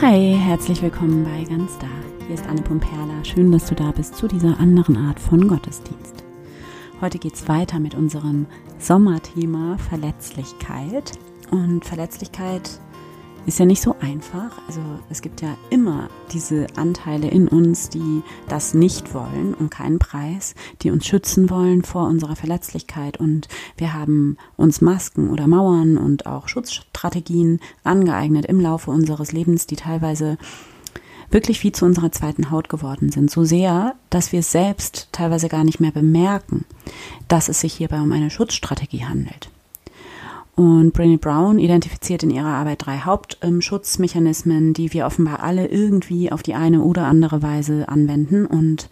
Hi, herzlich willkommen bei Ganz Da. Hier ist Anne Pumperla. Schön, dass du da bist zu dieser anderen Art von Gottesdienst. Heute geht es weiter mit unserem Sommerthema Verletzlichkeit. Und Verletzlichkeit ist ja nicht so einfach. Also es gibt ja immer diese Anteile in uns, die das nicht wollen, um keinen Preis, die uns schützen wollen vor unserer Verletzlichkeit. Und wir haben uns Masken oder Mauern und auch Schutzstrategien angeeignet im Laufe unseres Lebens, die teilweise wirklich wie zu unserer zweiten Haut geworden sind. So sehr, dass wir es selbst teilweise gar nicht mehr bemerken, dass es sich hierbei um eine Schutzstrategie handelt. Und Brené Brown identifiziert in ihrer Arbeit drei Hauptschutzmechanismen, die wir offenbar alle irgendwie auf die eine oder andere Weise anwenden. Und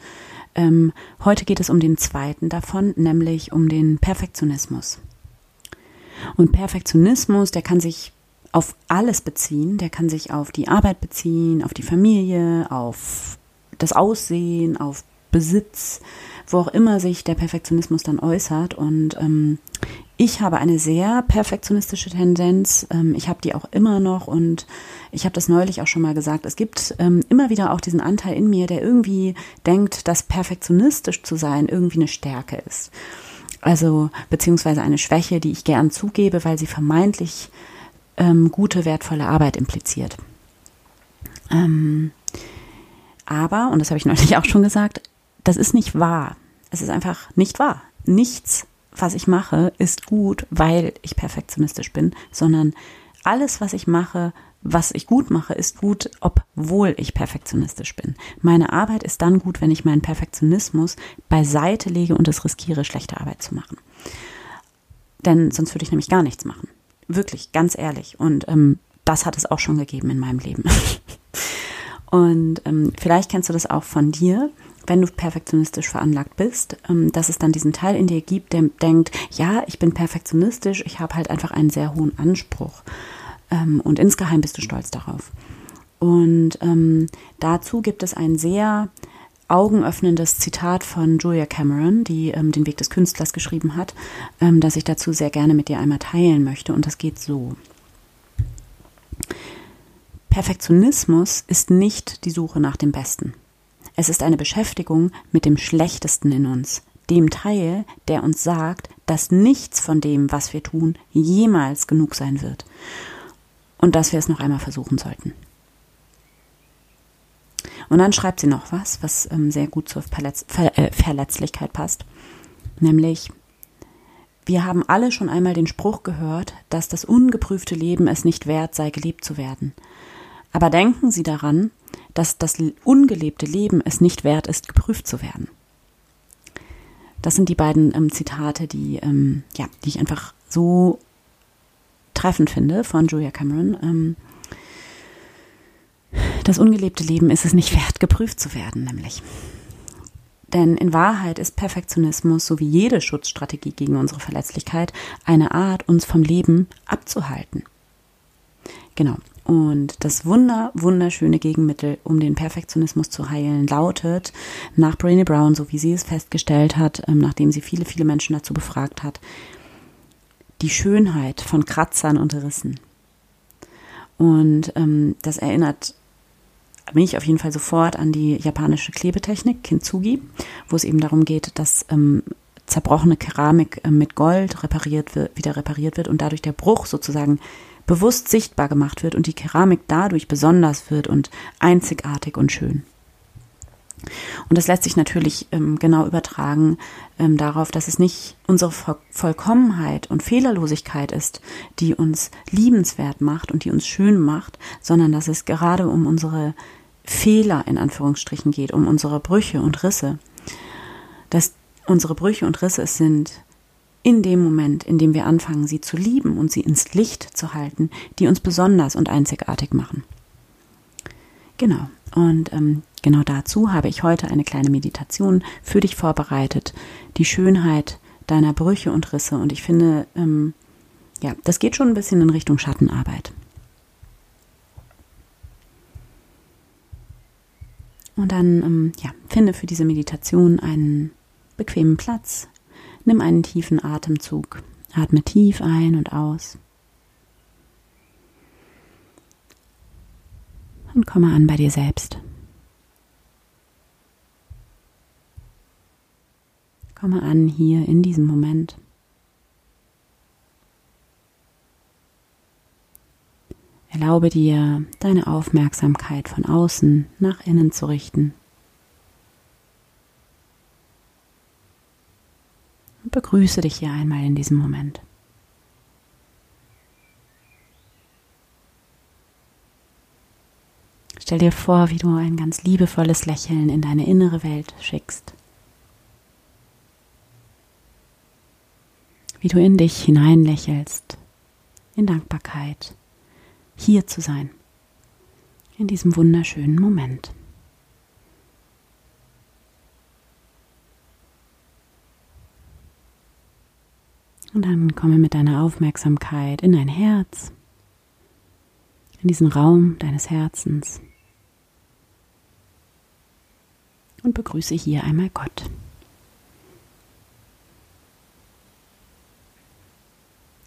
ähm, heute geht es um den zweiten davon, nämlich um den Perfektionismus. Und Perfektionismus, der kann sich auf alles beziehen, der kann sich auf die Arbeit beziehen, auf die Familie, auf das Aussehen, auf Besitz, wo auch immer sich der Perfektionismus dann äußert. Und ähm, ich habe eine sehr perfektionistische Tendenz. Ähm, ich habe die auch immer noch und ich habe das neulich auch schon mal gesagt. Es gibt ähm, immer wieder auch diesen Anteil in mir, der irgendwie denkt, dass perfektionistisch zu sein irgendwie eine Stärke ist. Also beziehungsweise eine Schwäche, die ich gern zugebe, weil sie vermeintlich ähm, gute, wertvolle Arbeit impliziert. Ähm, aber, und das habe ich neulich auch schon gesagt, das ist nicht wahr. Es ist einfach nicht wahr. Nichts was ich mache, ist gut, weil ich perfektionistisch bin, sondern alles, was ich mache, was ich gut mache, ist gut, obwohl ich perfektionistisch bin. Meine Arbeit ist dann gut, wenn ich meinen Perfektionismus beiseite lege und es riskiere, schlechte Arbeit zu machen. Denn sonst würde ich nämlich gar nichts machen. Wirklich, ganz ehrlich. Und ähm, das hat es auch schon gegeben in meinem Leben. und ähm, vielleicht kennst du das auch von dir wenn du perfektionistisch veranlagt bist, ähm, dass es dann diesen Teil in dir gibt, der denkt, ja, ich bin perfektionistisch, ich habe halt einfach einen sehr hohen Anspruch. Ähm, und insgeheim bist du stolz darauf. Und ähm, dazu gibt es ein sehr augenöffnendes Zitat von Julia Cameron, die den Weg des Künstlers geschrieben hat, das ich dazu sehr gerne mit dir einmal teilen möchte. Und das geht so. Perfektionismus ist nicht die Suche nach dem Besten. Es ist eine Beschäftigung mit dem Schlechtesten in uns, dem Teil, der uns sagt, dass nichts von dem, was wir tun, jemals genug sein wird und dass wir es noch einmal versuchen sollten. Und dann schreibt sie noch was, was ähm, sehr gut zur Verletz Ver äh, Verletzlichkeit passt, nämlich wir haben alle schon einmal den Spruch gehört, dass das ungeprüfte Leben es nicht wert sei, gelebt zu werden. Aber denken Sie daran, dass das ungelebte Leben es nicht wert ist, geprüft zu werden. Das sind die beiden ähm, Zitate, die, ähm, ja, die ich einfach so treffend finde von Julia Cameron. Ähm, das ungelebte Leben ist es nicht wert, geprüft zu werden, nämlich. Denn in Wahrheit ist Perfektionismus, so wie jede Schutzstrategie gegen unsere Verletzlichkeit, eine Art, uns vom Leben abzuhalten. Genau. Und das wunder, wunderschöne Gegenmittel, um den Perfektionismus zu heilen, lautet nach Brené Brown, so wie sie es festgestellt hat, ähm, nachdem sie viele, viele Menschen dazu befragt hat, die Schönheit von Kratzern und Rissen. Und ähm, das erinnert mich auf jeden Fall sofort an die japanische Klebetechnik Kintsugi, wo es eben darum geht, dass ähm, zerbrochene Keramik äh, mit Gold repariert wird, wieder repariert wird und dadurch der Bruch sozusagen bewusst sichtbar gemacht wird und die Keramik dadurch besonders wird und einzigartig und schön. Und das lässt sich natürlich ähm, genau übertragen ähm, darauf, dass es nicht unsere Vollkommenheit und Fehlerlosigkeit ist, die uns liebenswert macht und die uns schön macht, sondern dass es gerade um unsere Fehler in Anführungsstrichen geht, um unsere Brüche und Risse. Dass unsere Brüche und Risse es sind, in dem Moment, in dem wir anfangen, sie zu lieben und sie ins Licht zu halten, die uns besonders und einzigartig machen. Genau. Und ähm, genau dazu habe ich heute eine kleine Meditation für dich vorbereitet. Die Schönheit deiner Brüche und Risse. Und ich finde, ähm, ja, das geht schon ein bisschen in Richtung Schattenarbeit. Und dann, ähm, ja, finde für diese Meditation einen bequemen Platz, Nimm einen tiefen Atemzug. Atme tief ein und aus. Und komme an bei dir selbst. Komme an hier in diesem Moment. Erlaube dir, deine Aufmerksamkeit von außen nach innen zu richten. Begrüße dich hier einmal in diesem Moment. Stell dir vor, wie du ein ganz liebevolles Lächeln in deine innere Welt schickst. Wie du in dich hineinlächelst, in Dankbarkeit hier zu sein, in diesem wunderschönen Moment. Und dann komme mit deiner Aufmerksamkeit in dein Herz, in diesen Raum deines Herzens und begrüße hier einmal Gott.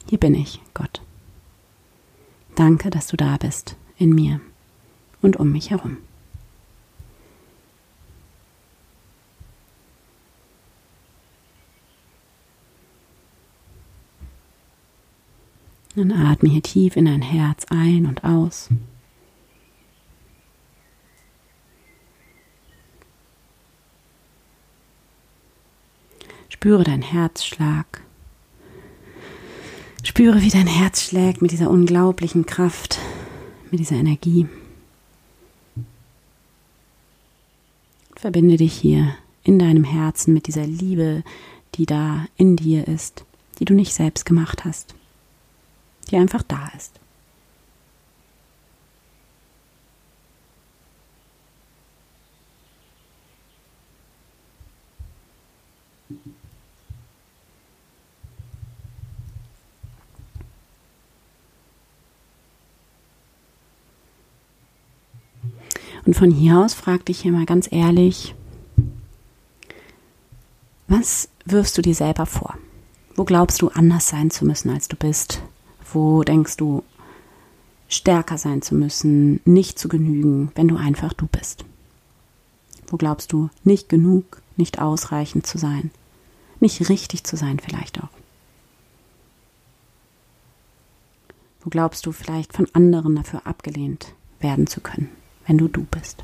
Hier bin ich, Gott. Danke, dass du da bist, in mir und um mich herum. Dann atme hier tief in dein Herz ein und aus. Spüre deinen Herzschlag. Spüre, wie dein Herz schlägt mit dieser unglaublichen Kraft, mit dieser Energie. Verbinde dich hier in deinem Herzen mit dieser Liebe, die da in dir ist, die du nicht selbst gemacht hast, die einfach da ist. Und von hier aus frag dich hier mal ganz ehrlich, was wirfst du dir selber vor? Wo glaubst du anders sein zu müssen, als du bist? Wo denkst du stärker sein zu müssen, nicht zu genügen, wenn du einfach du bist? Wo glaubst du nicht genug, nicht ausreichend zu sein, nicht richtig zu sein vielleicht auch? Wo glaubst du vielleicht von anderen dafür abgelehnt werden zu können? wenn du du bist.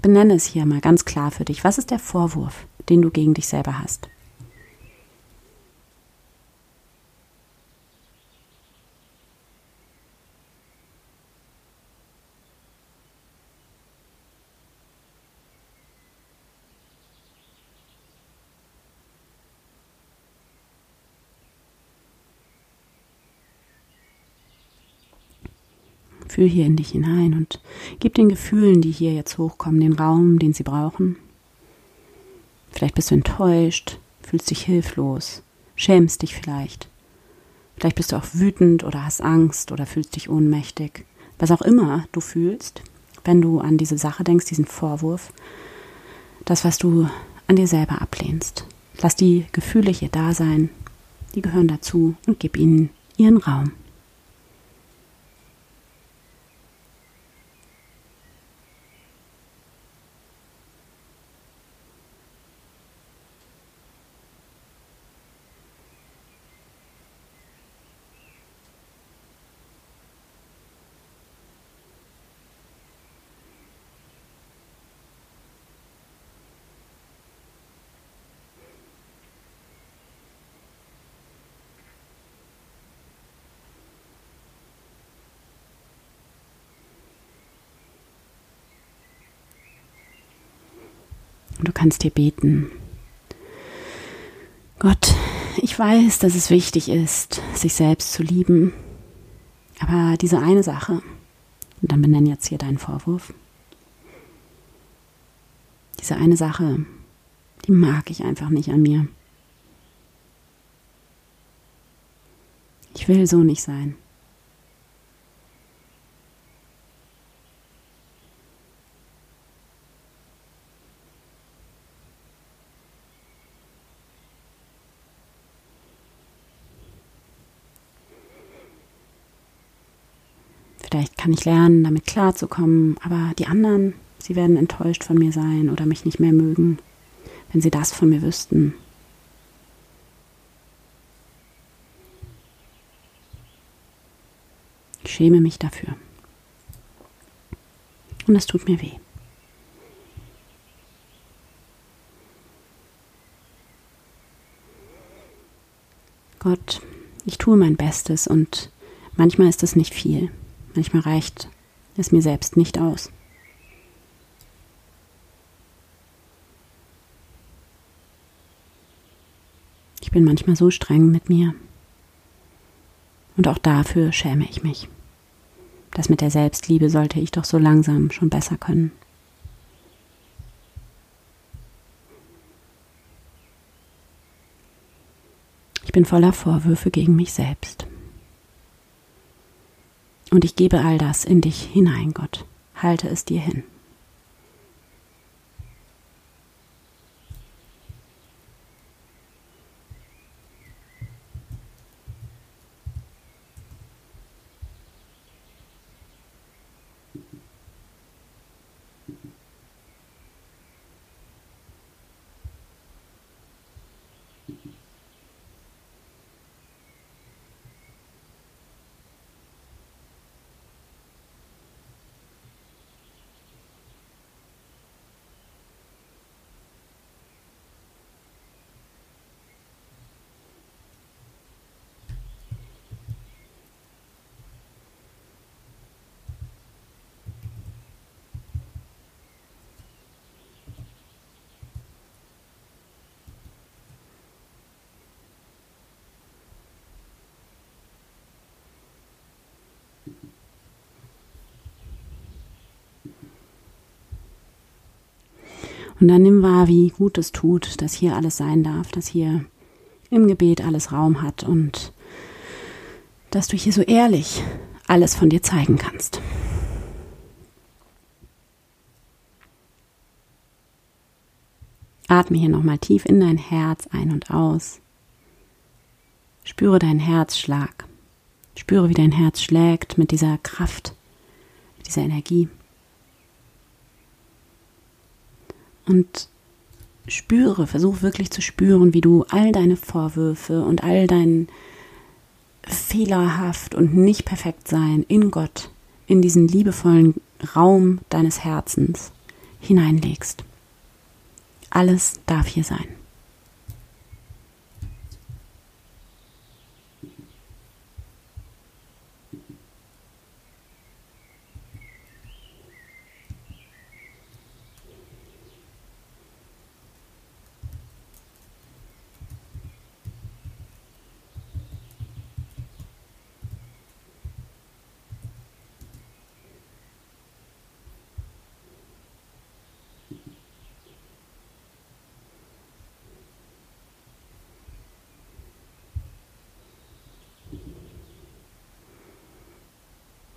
Benenne es hier mal ganz klar für dich. Was ist der Vorwurf, den du gegen dich selber hast? Fühl hier in dich hinein und gib den Gefühlen, die hier jetzt hochkommen, den Raum, den sie brauchen. Vielleicht bist du enttäuscht, fühlst dich hilflos, schämst dich vielleicht. Vielleicht bist du auch wütend oder hast Angst oder fühlst dich ohnmächtig. Was auch immer du fühlst, wenn du an diese Sache denkst, diesen Vorwurf, das, was du an dir selber ablehnst. Lass die Gefühle hier da sein, die gehören dazu und gib ihnen ihren Raum. Du kannst dir beten. Gott, ich weiß, dass es wichtig ist, sich selbst zu lieben. Aber diese eine Sache, und dann benenn jetzt hier deinen Vorwurf, diese eine Sache, die mag ich einfach nicht an mir. Ich will so nicht sein. Kann ich lernen, damit klarzukommen, aber die anderen, sie werden enttäuscht von mir sein oder mich nicht mehr mögen, wenn sie das von mir wüssten. Ich schäme mich dafür. Und es tut mir weh. Gott, ich tue mein Bestes und manchmal ist es nicht viel. Manchmal reicht es mir selbst nicht aus. Ich bin manchmal so streng mit mir. Und auch dafür schäme ich mich. Das mit der Selbstliebe sollte ich doch so langsam schon besser können. bin voller Vorwürfe gegen mich selbst. Und ich gebe all das in dich hinein, Gott. Halte es dir hin. Und dann nimm wahr, wie gut es tut, dass hier alles sein darf, dass hier im Gebet alles Raum hat und dass du hier so ehrlich alles von dir zeigen kannst. Atme hier nochmal tief in dein Herz ein und aus. Spüre deinen Herzschlag. Spüre, wie dein Herz schlägt mit dieser Kraft, mit dieser Energie. Und spüre, versuch wirklich zu spüren, wie du all deine Vorwürfe und all dein fehlerhaft und nicht perfekt sein in Gott, in diesen liebevollen Raum deines Herzens hineinlegst. Alles darf hier sein.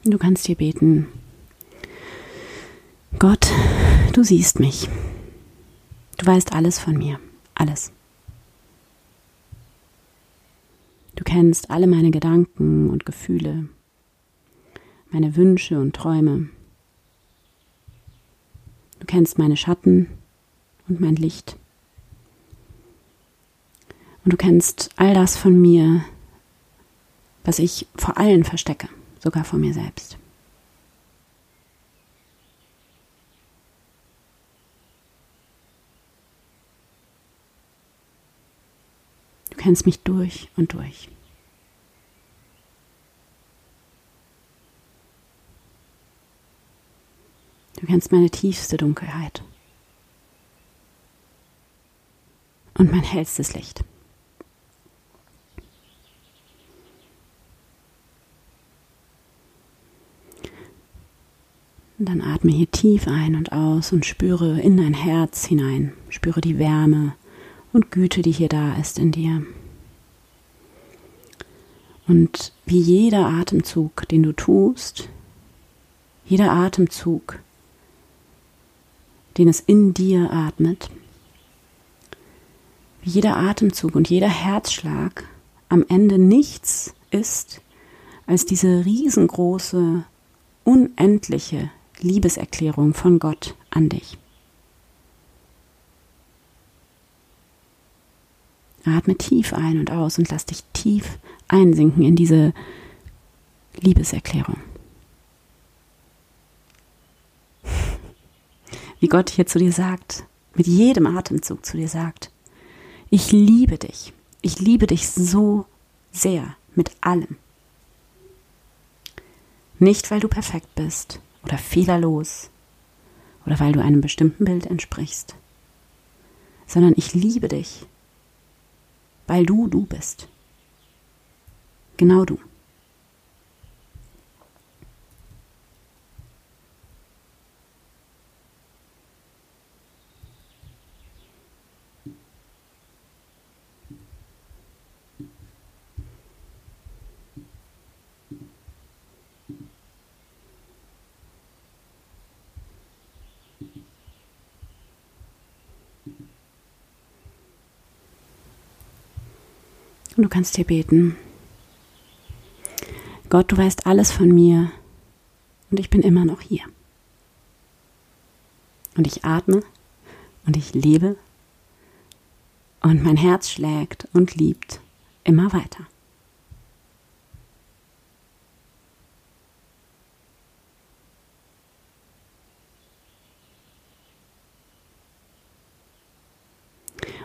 Du kannst hier beten. Gott, du siehst mich. Du weißt alles von mir. Alles. Du kennst alle meine Gedanken und Gefühle, meine Wünsche und Träume. Du kennst meine Schatten und mein Licht. Und du kennst all das von mir, was ich vor allen verstecke sogar vor mir selbst. Du kennst mich durch und durch. Du kennst meine tiefste Dunkelheit und mein hellstes Licht. Und dann atme hier tief ein und aus und spüre in dein Herz hinein. Spüre die Wärme und Güte, die hier da ist in dir. Und wie jeder Atemzug, den du tust, jeder Atemzug, den es in dir atmet, wie jeder Atemzug und jeder Herzschlag am Ende nichts ist als diese riesengroße unendliche Liebeserklärung von Gott an dich. Atme tief ein und aus und lass dich tief einsinken in diese Liebeserklärung. Wie Gott hier zu dir sagt, mit jedem Atemzug zu dir sagt, ich liebe dich, ich liebe dich so sehr mit allem. Nicht, weil du perfekt bist oder fehlerlos oder weil du einem bestimmten Bild entsprichst, sondern ich liebe dich, weil du du bist. Genau du. Und du kannst hier beten. Gott, du weißt alles von mir und ich bin immer noch hier. Und ich atme und ich lebe und mein Herz schlägt und liebt immer weiter.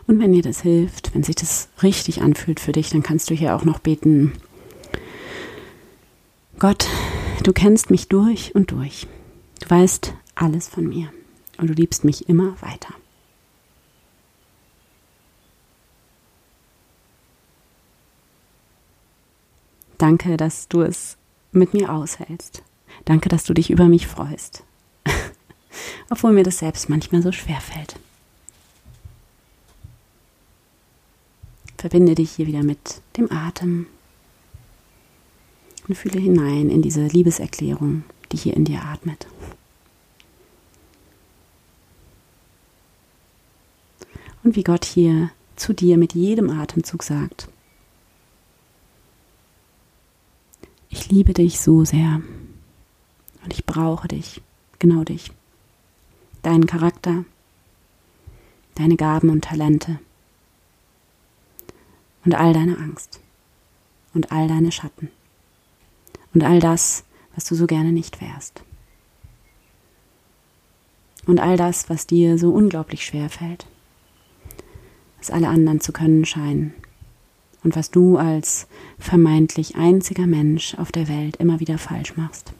Und wenn dir das hilft, wenn sich das richtig anfühlt für dich, dann kannst du hier auch noch beten. Gott, du kennst mich durch und durch. Du weißt alles von mir und du liebst mich immer weiter. Danke, dass du es mit mir aushältst. Danke, dass du dich über mich freust. Obwohl mir das selbst manchmal so schwer fällt. Verbinde dich hier wieder mit dem Atem und fühle hinein in diese Liebeserklärung, die hier in dir atmet. Und wie Gott hier zu dir mit jedem Atemzug sagt, ich liebe dich so sehr und ich brauche dich, genau dich, deinen Charakter, deine Gaben und Talente und all deine Angst und all deine Schatten und all das, was du so gerne nicht wärst. Und all das, was dir so unglaublich schwer fällt, was alle anderen zu können scheinen und was du als vermeintlich einziger Mensch auf der Welt immer wieder falsch machst.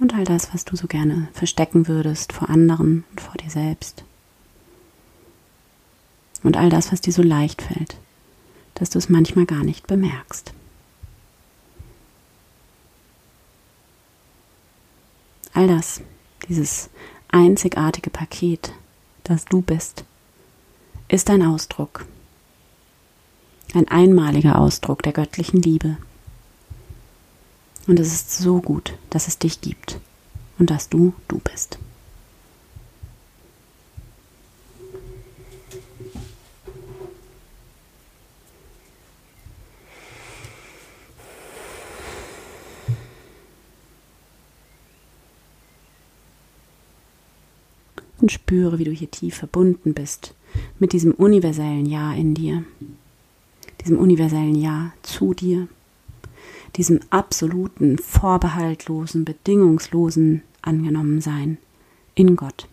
Und all das, was du so gerne verstecken würdest vor anderen und vor dir selbst und all das, was dir so leicht fällt, dass du es manchmal gar nicht bemerkst. All das, dieses einzigartige Paket, das du bist, ist ein Ausdruck, ein einmaliger Ausdruck der göttlichen Liebe. Und es ist so gut, dass es dich gibt und dass du du bist. Und spüre, wie du hier tief verbunden bist mit diesem universellen Ja in dir, diesem universellen Ja zu dir, diesem absoluten, vorbehaltlosen, bedingungslosen Angenommensein in Gott,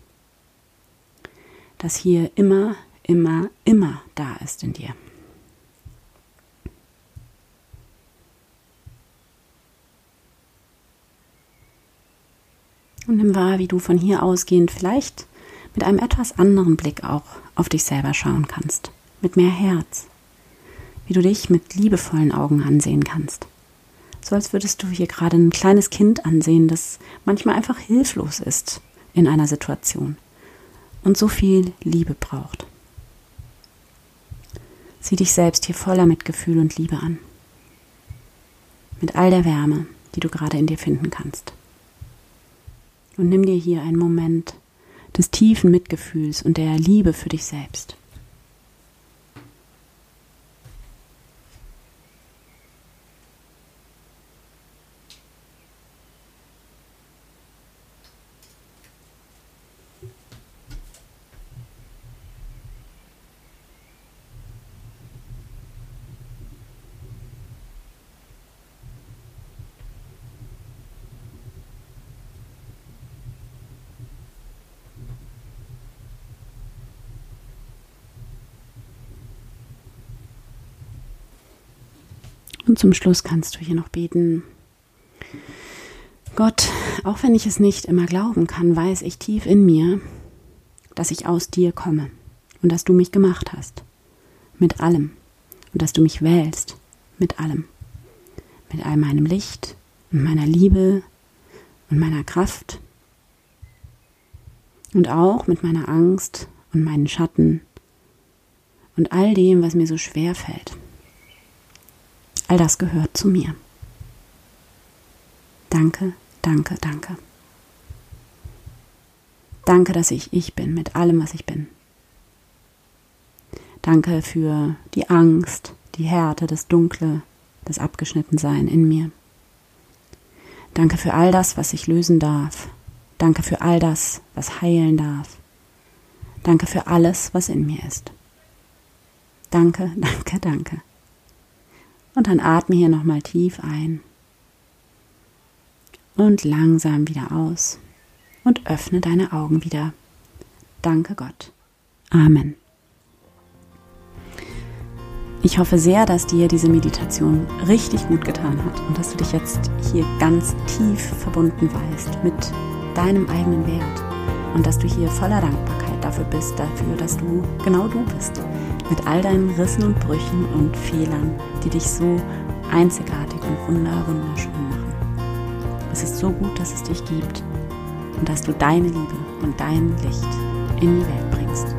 das hier immer, immer, immer da ist in dir. Und nimm wahr, wie du von hier ausgehend vielleicht mit einem etwas anderen Blick auch auf dich selber schauen kannst, mit mehr Herz, wie du dich mit liebevollen Augen ansehen kannst. So als würdest du hier gerade ein kleines Kind ansehen, das manchmal einfach hilflos ist in einer Situation und so viel Liebe braucht. Sieh dich selbst hier voller Mitgefühl und Liebe an. Mit all der Wärme, die du gerade in dir finden kannst. Und nimm dir hier einen Moment des tiefen Mitgefühls und der Liebe für dich selbst. Und zum Schluss kannst du hier noch beten. Gott, auch wenn ich es nicht immer glauben kann, weiß ich tief in mir, dass ich aus dir komme und dass du mich gemacht hast. Mit allem. Und dass du mich wählst. Mit allem. Mit all meinem Licht und meiner Liebe und meiner Kraft. Und auch mit meiner Angst und meinen Schatten und all dem, was mir so schwer fällt. All das gehört zu mir. Danke, danke, danke. Danke, dass ich ich bin mit allem, was ich bin. Danke für die Angst, die Härte, das Dunkle, das Abgeschnittensein in mir. Danke für all das, was ich lösen darf. Danke für all das, was heilen darf. Danke für alles, was in mir ist. Danke, danke, danke. Und dann atme hier nochmal tief ein und langsam wieder aus und öffne deine Augen wieder. Danke Gott. Amen. Ich hoffe sehr, dass dir diese Meditation richtig gut getan hat und dass du dich jetzt hier ganz tief verbunden weißt mit deinem eigenen Wert und dass du hier voller Dankbarkeit dafür bist, dafür, dass du genau du bist mit all deinen Rissen und Brüchen und Fehlern, die dich so einzigartig und wunder, wunderschön machen. Es ist so gut, dass es dich gibt und dass du deine Liebe und dein Licht in die Welt bringst.